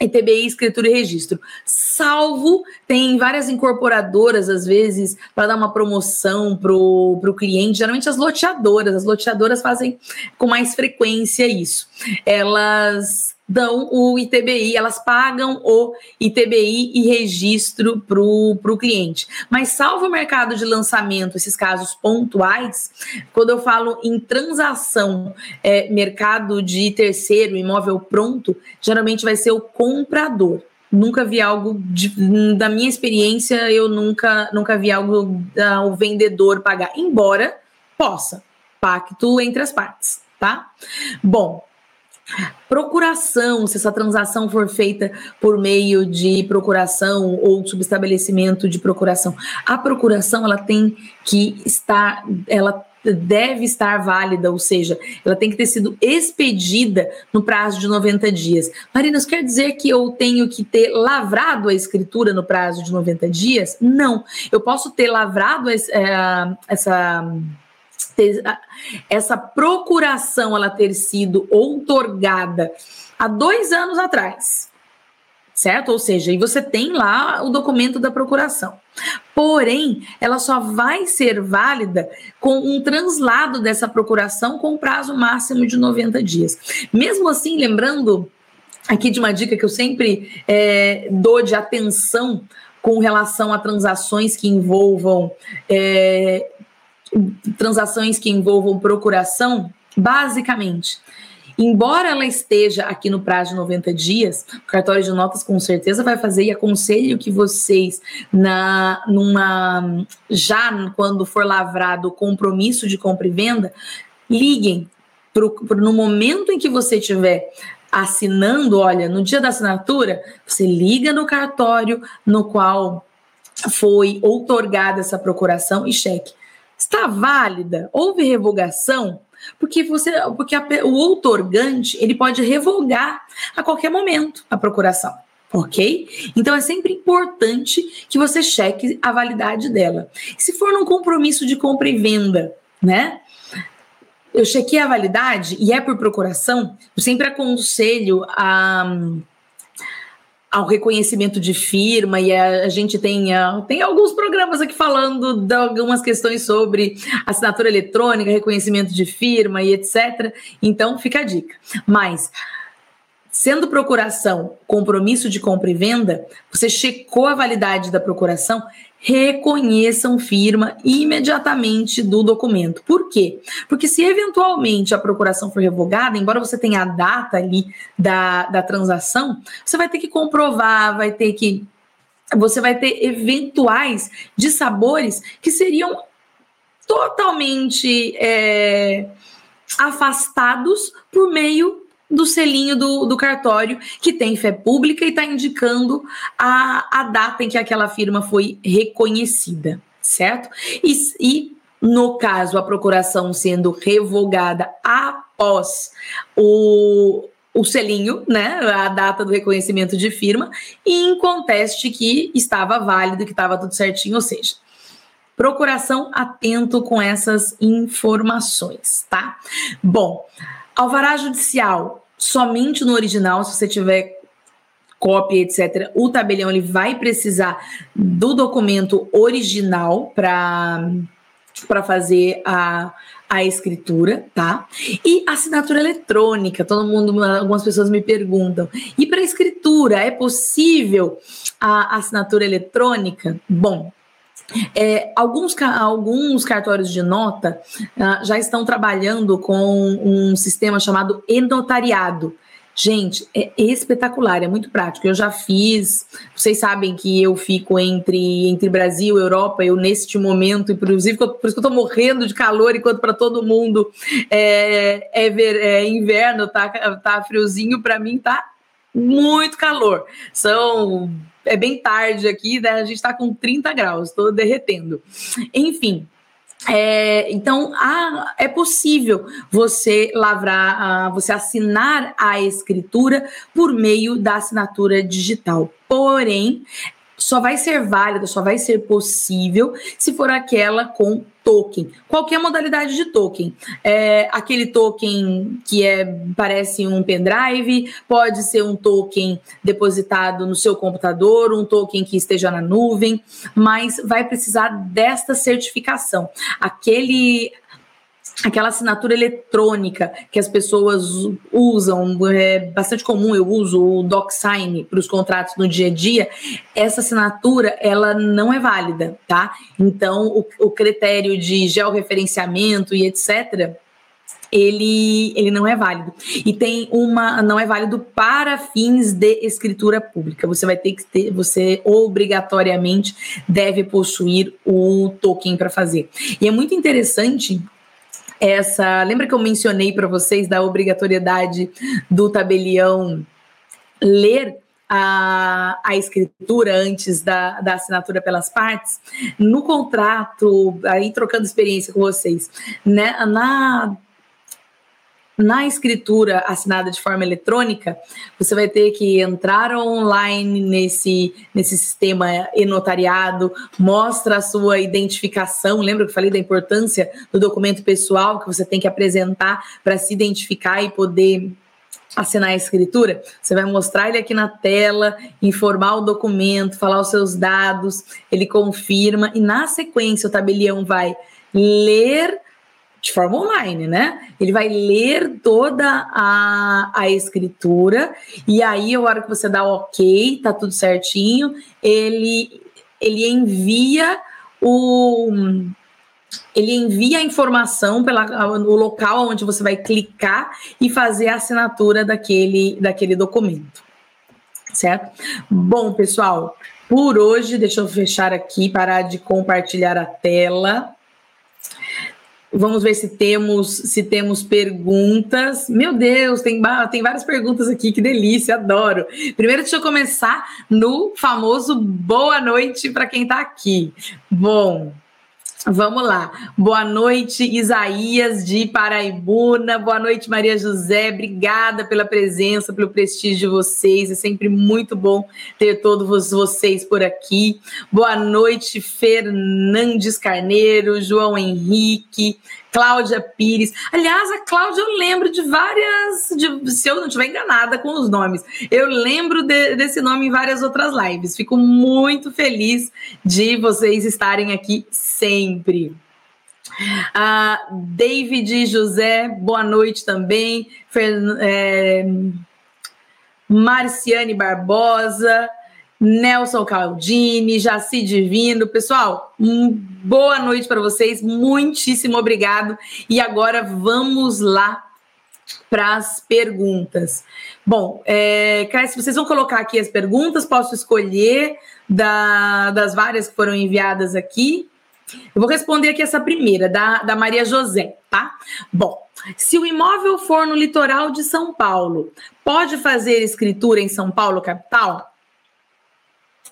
ETBI, escritura e registro. Salvo, tem várias incorporadoras, às vezes, para dar uma promoção para o cliente, geralmente as loteadoras, as loteadoras fazem com mais frequência isso. Elas dão o ITBI, elas pagam o ITBI e registro para o cliente. Mas salvo o mercado de lançamento, esses casos pontuais, quando eu falo em transação, é, mercado de terceiro, imóvel pronto, geralmente vai ser o comprador. Nunca vi algo de, da minha experiência, eu nunca nunca vi algo da, o vendedor pagar, embora possa, pacto entre as partes, tá? Bom, Procuração, se essa transação for feita por meio de procuração ou subestabelecimento de procuração, a procuração ela tem que estar, ela deve estar válida, ou seja, ela tem que ter sido expedida no prazo de 90 dias. Marina, isso quer dizer que eu tenho que ter lavrado a escritura no prazo de 90 dias? Não, eu posso ter lavrado eh, essa ter, essa procuração ela ter sido outorgada há dois anos atrás, certo? Ou seja, e você tem lá o documento da procuração. Porém, ela só vai ser válida com um translado dessa procuração com prazo máximo de 90 dias. Mesmo assim, lembrando aqui de uma dica que eu sempre é, dou de atenção com relação a transações que envolvam é, transações que envolvam procuração, basicamente, embora ela esteja aqui no prazo de 90 dias, o cartório de notas com certeza vai fazer e aconselho que vocês na numa já quando for lavrado o compromisso de compra e venda, liguem pro, pro, no momento em que você tiver assinando, olha, no dia da assinatura, você liga no cartório no qual foi outorgada essa procuração e cheque está válida? Houve revogação? Porque você, porque a, o outorgante ele pode revogar a qualquer momento a procuração. Ok? Então é sempre importante que você cheque a validade dela. Se for num compromisso de compra e venda, né? Eu chequei a validade e é por procuração, eu sempre aconselho a ao reconhecimento de firma e a, a gente tem, a, tem alguns programas aqui falando de algumas questões sobre assinatura eletrônica, reconhecimento de firma e etc. Então fica a dica. Mas Sendo procuração compromisso de compra e venda, você checou a validade da procuração, reconheçam firma imediatamente do documento. Por quê? Porque se eventualmente a procuração for revogada, embora você tenha a data ali da, da transação, você vai ter que comprovar, vai ter que. Você vai ter eventuais dissabores que seriam totalmente é, afastados por meio do selinho do, do cartório que tem fé pública e está indicando a, a data em que aquela firma foi reconhecida, certo? E, e no caso, a procuração sendo revogada após o, o selinho, né, a data do reconhecimento de firma, e em conteste que estava válido, que estava tudo certinho, ou seja, procuração atento com essas informações, tá? Bom, alvará judicial, somente no original, se você tiver cópia, etc., o tabelião ele vai precisar do documento original para para fazer a, a escritura, tá? E assinatura eletrônica, todo mundo, algumas pessoas me perguntam. E para escritura, é possível a assinatura eletrônica? Bom, é, alguns, alguns cartórios de nota uh, já estão trabalhando com um sistema chamado e-notariado. Gente, é espetacular, é muito prático. Eu já fiz, vocês sabem que eu fico entre, entre Brasil Europa, eu neste momento, inclusive por isso que eu tô morrendo de calor, enquanto para todo mundo é, é, ver, é inverno, tá, tá friozinho, para mim tá muito calor. São é bem tarde aqui, né? A gente está com 30 graus, estou derretendo. Enfim. É, então, a, é possível você lavrar, a, você assinar a escritura por meio da assinatura digital. Porém, só vai ser válida, só vai ser possível se for aquela com token. Qualquer modalidade de token. É, aquele token que é parece um pendrive, pode ser um token depositado no seu computador, um token que esteja na nuvem, mas vai precisar desta certificação. Aquele aquela assinatura eletrônica que as pessoas usam, é bastante comum, eu uso o DocSign para os contratos no dia a dia, essa assinatura, ela não é válida, tá? Então, o, o critério de georreferenciamento e etc., ele, ele não é válido. E tem uma. não é válido para fins de escritura pública. Você vai ter que ter, você obrigatoriamente deve possuir o token para fazer. E é muito interessante essa. Lembra que eu mencionei para vocês da obrigatoriedade do tabelião ler a, a escritura antes da, da assinatura pelas partes? No contrato, aí trocando experiência com vocês, né? Na na escritura assinada de forma eletrônica, você vai ter que entrar online nesse, nesse sistema e-notariado, mostra a sua identificação. Lembra que eu falei da importância do documento pessoal que você tem que apresentar para se identificar e poder assinar a escritura? Você vai mostrar ele aqui na tela, informar o documento, falar os seus dados, ele confirma, e na sequência o tabelião vai ler de forma online, né? Ele vai ler toda a, a escritura e aí, a hora que você dá ok, tá tudo certinho, ele, ele envia o ele envia a informação pela no local onde você vai clicar e fazer a assinatura daquele, daquele documento. Certo? Bom, pessoal, por hoje, deixa eu fechar aqui, parar de compartilhar a tela. Vamos ver se temos se temos perguntas. Meu Deus, tem, tem várias perguntas aqui, que delícia, adoro. Primeiro, deixa eu começar no famoso boa noite para quem está aqui. Bom, Vamos lá. Boa noite, Isaías de Paraibuna. Boa noite, Maria José. Obrigada pela presença, pelo prestígio de vocês. É sempre muito bom ter todos vocês por aqui. Boa noite, Fernandes Carneiro, João Henrique, Cláudia Pires. Aliás, a Cláudia eu lembro de várias, de, se eu não estiver enganada com os nomes, eu lembro de, desse nome em várias outras lives. Fico muito feliz de vocês estarem aqui sempre. Uh, David José, boa noite também. Fer, é, Marciane Barbosa, Nelson Caldini, Jaci Divino. Pessoal, boa noite para vocês, muitíssimo obrigado. E agora vamos lá para as perguntas. Bom, é, se vocês vão colocar aqui as perguntas, posso escolher da, das várias que foram enviadas aqui. Eu vou responder aqui essa primeira, da, da Maria José, tá? Bom, se o imóvel for no litoral de São Paulo, pode fazer escritura em São Paulo, capital?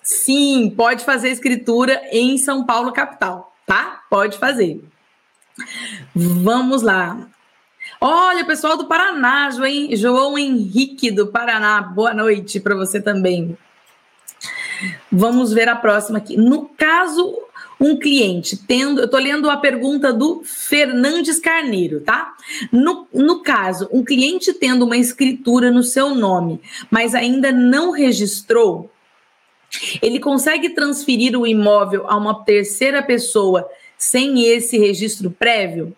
Sim, pode fazer escritura em São Paulo, capital, tá? Pode fazer. Vamos lá. Olha, pessoal do Paraná, João Henrique do Paraná, boa noite para você também. Vamos ver a próxima aqui. No caso, um cliente tendo. Eu estou lendo a pergunta do Fernandes Carneiro, tá? No, no caso, um cliente tendo uma escritura no seu nome, mas ainda não registrou, ele consegue transferir o imóvel a uma terceira pessoa sem esse registro prévio?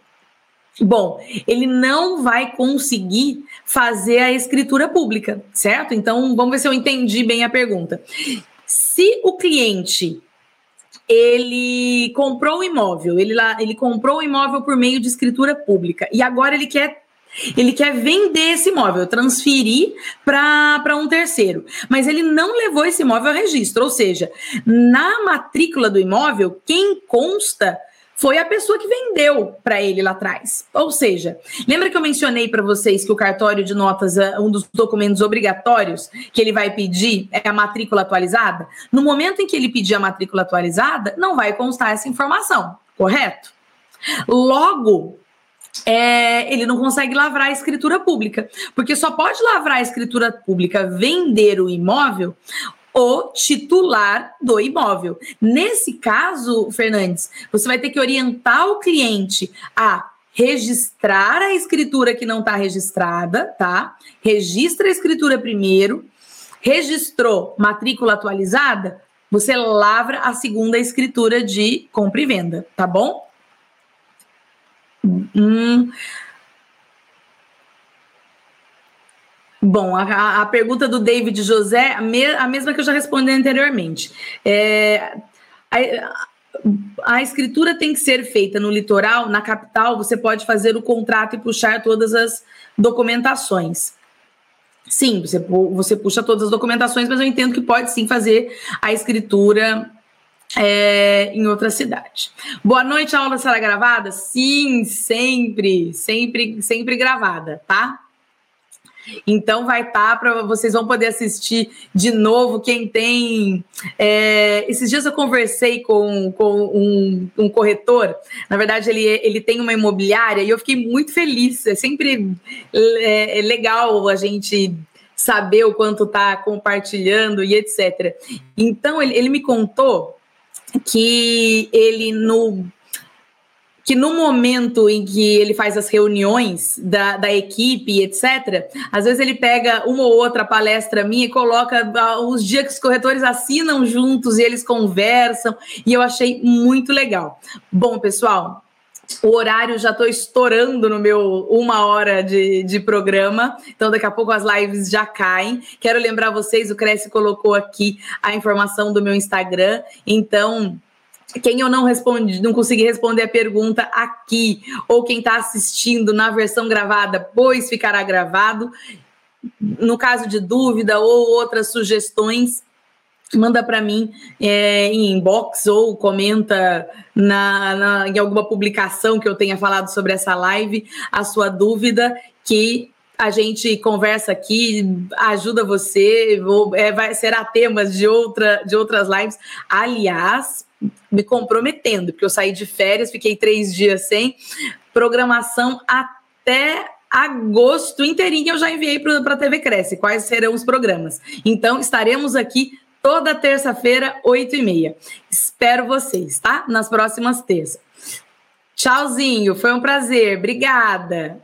Bom, ele não vai conseguir fazer a escritura pública, certo? Então, vamos ver se eu entendi bem a pergunta. Se o cliente ele comprou o imóvel, ele, lá, ele comprou o imóvel por meio de escritura pública e agora ele quer ele quer vender esse imóvel, transferir para um terceiro, mas ele não levou esse imóvel ao registro, ou seja, na matrícula do imóvel, quem consta foi a pessoa que vendeu para ele lá atrás. Ou seja, lembra que eu mencionei para vocês que o cartório de notas, é um dos documentos obrigatórios que ele vai pedir é a matrícula atualizada? No momento em que ele pedir a matrícula atualizada, não vai constar essa informação, correto? Logo, é, ele não consegue lavrar a escritura pública, porque só pode lavrar a escritura pública, vender o imóvel o titular do imóvel. Nesse caso, Fernandes, você vai ter que orientar o cliente a registrar a escritura que não está registrada, tá? Registra a escritura primeiro, registrou matrícula atualizada, você lavra a segunda escritura de compra e venda, tá bom? Hum, Bom, a, a, pergunta do David José, a, me, a, mesma que eu já respondi anteriormente. É, a, a, escritura tem que ser feita no litoral, na capital, você pode fazer o contrato e puxar todas as documentações. Sim, você, você puxa todas as documentações, mas eu entendo que pode sim fazer a escritura é, em outra cidade. Boa noite, a aula será gravada? Sim, sempre, sempre, sempre gravada, tá? Então vai estar tá para vocês vão poder assistir de novo. Quem tem. É, esses dias eu conversei com, com um, um, corretor. Na verdade, ele, ele tem uma imobiliária e eu fiquei muito feliz. É sempre é, é legal a gente saber o quanto está compartilhando e etc. Então ele, ele me contou que ele no que no momento em que ele faz as reuniões da, da equipe, etc., às vezes ele pega uma ou outra palestra minha e coloca ah, os dias que os corretores assinam juntos e eles conversam, e eu achei muito legal. Bom, pessoal, o horário já estou estourando no meu uma hora de, de programa, então daqui a pouco as lives já caem. Quero lembrar vocês, o Cresce colocou aqui a informação do meu Instagram, então quem eu não respondi, não consegui responder a pergunta aqui, ou quem está assistindo na versão gravada, pois ficará gravado. No caso de dúvida ou outras sugestões, manda para mim é, em inbox ou comenta na, na, em alguma publicação que eu tenha falado sobre essa live a sua dúvida, que a gente conversa aqui, ajuda você, vou, é, vai, será temas de, outra, de outras lives. Aliás, me comprometendo, porque eu saí de férias, fiquei três dias sem programação até agosto inteirinho eu já enviei para a TV Cresce quais serão os programas. Então, estaremos aqui toda terça-feira, oito e meia. Espero vocês, tá? Nas próximas terças. Tchauzinho, foi um prazer. Obrigada.